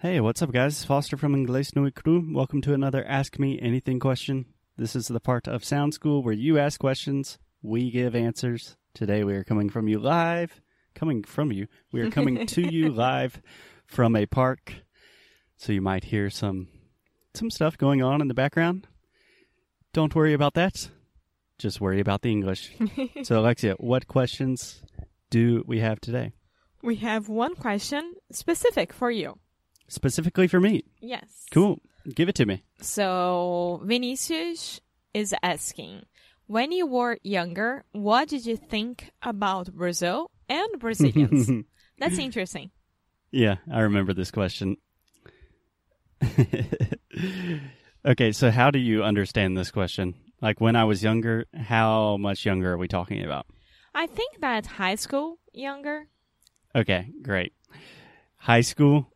Hey, what's up, guys? Foster from Inglés No Cru. Welcome to another Ask Me Anything question. This is the part of Sound School where you ask questions, we give answers. Today we are coming from you live. Coming from you. We are coming to you live from a park. So you might hear some some stuff going on in the background. Don't worry about that. Just worry about the English. so Alexia, what questions do we have today? We have one question specific for you. Specifically for me. Yes. Cool. Give it to me. So Vinicius is asking, when you were younger, what did you think about Brazil and Brazilians? That's interesting. Yeah, I remember this question. okay, so how do you understand this question? Like when I was younger, how much younger are we talking about? I think that high school younger. Okay, great. High school,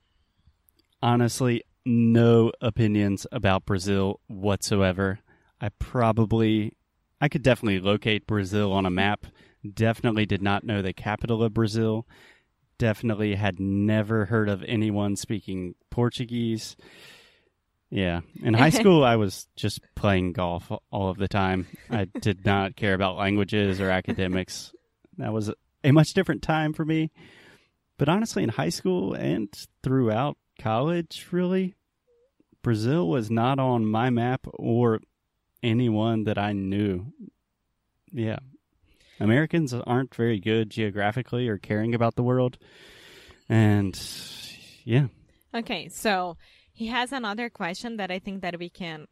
honestly, no opinions about Brazil whatsoever. I probably, I could definitely locate Brazil on a map. Definitely did not know the capital of Brazil. Definitely had never heard of anyone speaking Portuguese. Yeah. In high school, I was just playing golf all of the time. I did not care about languages or academics. That was a much different time for me. But honestly, in high school and throughout college, really, Brazil was not on my map or anyone that I knew. Yeah. Americans aren't very good geographically or caring about the world. And yeah. Okay, so he has another question that I think that we can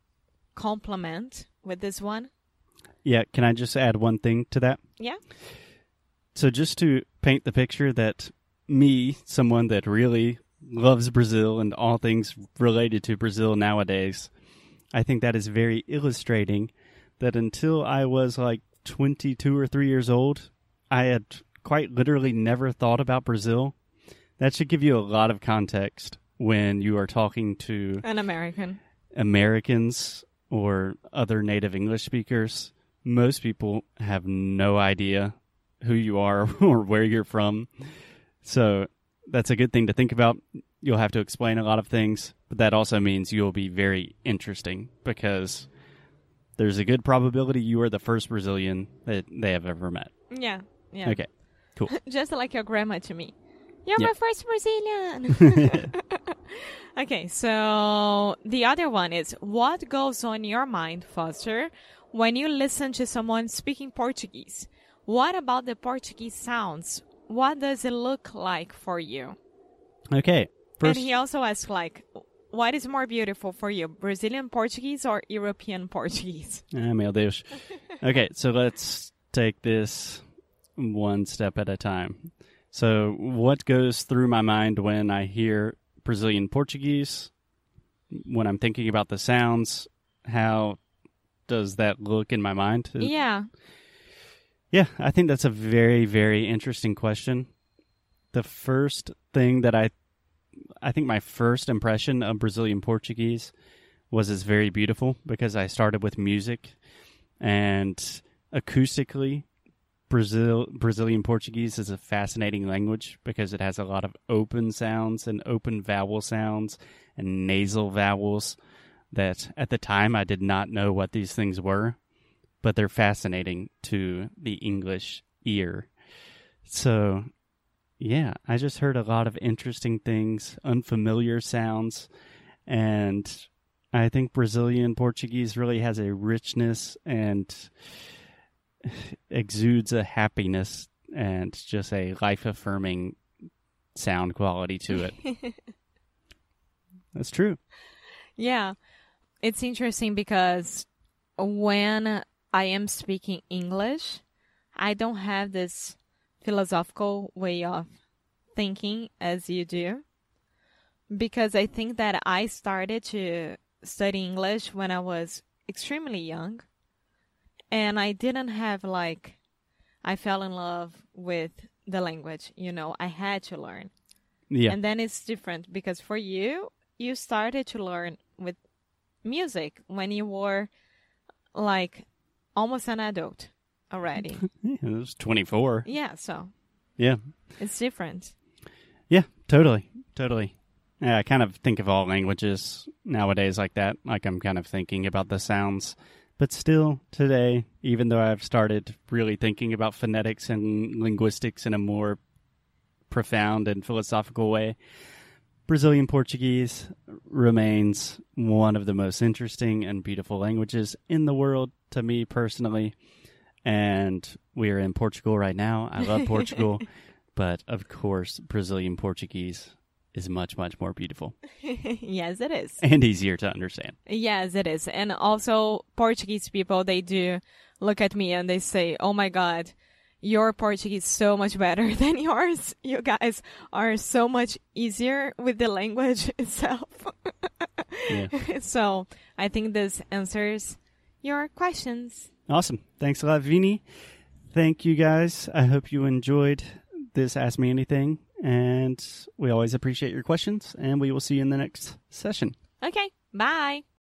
complement with this one. Yeah, can I just add one thing to that? Yeah. So just to paint the picture that me, someone that really loves Brazil and all things related to Brazil nowadays, I think that is very illustrating that until I was like 22 or 3 years old, I had quite literally never thought about Brazil. That should give you a lot of context when you are talking to An American. Americans or other native English speakers. Most people have no idea who you are or where you're from. So that's a good thing to think about. You'll have to explain a lot of things, but that also means you'll be very interesting because there's a good probability you are the first Brazilian that they have ever met. Yeah. Yeah. Okay. Cool. Just like your grandma to me. You're my first Brazilian. okay, so the other one is what goes on your mind, Foster, when you listen to someone speaking Portuguese? What about the Portuguese sounds? What does it look like for you? Okay. First, and he also asked, like what is more beautiful for you, Brazilian Portuguese or European Portuguese? Ah, meu Deus. Okay, so let's take this one step at a time. So, what goes through my mind when I hear Brazilian Portuguese? When I'm thinking about the sounds, how does that look in my mind? Yeah. Yeah, I think that's a very, very interesting question. The first thing that I, I think my first impression of Brazilian Portuguese was it's very beautiful because I started with music, and acoustically, Brazil Brazilian Portuguese is a fascinating language because it has a lot of open sounds and open vowel sounds and nasal vowels that at the time I did not know what these things were but they're fascinating to the English ear. So, yeah, I just heard a lot of interesting things, unfamiliar sounds, and I think Brazilian Portuguese really has a richness and exudes a happiness and just a life affirming sound quality to it. That's true. Yeah. It's interesting because when I am speaking English, I don't have this philosophical way of thinking as you do. Because I think that I started to study English when I was extremely young. And I didn't have like, I fell in love with the language, you know, I had to learn. Yeah. And then it's different because for you, you started to learn with music when you were like almost an adult already. yeah it was 24. yeah, so Yeah. it's different. Yeah, totally. Totally. Yeah, I kind of think of all languages nowadays like that. Like I'm kind of thinking about the sounds. But still, today, even though I've started really thinking about phonetics and linguistics in a more profound and philosophical way, Brazilian Portuguese remains one of the most interesting and beautiful languages in the world to me personally. And we are in Portugal right now. I love Portugal. but of course, Brazilian Portuguese is much, much more beautiful yes, it is. and easier to understand. Yes, it is. And also, Portuguese people, they do look at me and they say, oh my God, your Portuguese so much better than yours. You guys are so much easier with the language itself. Yeah. so I think this answers your questions. Awesome. Thanks a lot, Vini. Thank you guys. I hope you enjoyed this Ask Me Anything. And we always appreciate your questions. And we will see you in the next session. Okay, bye.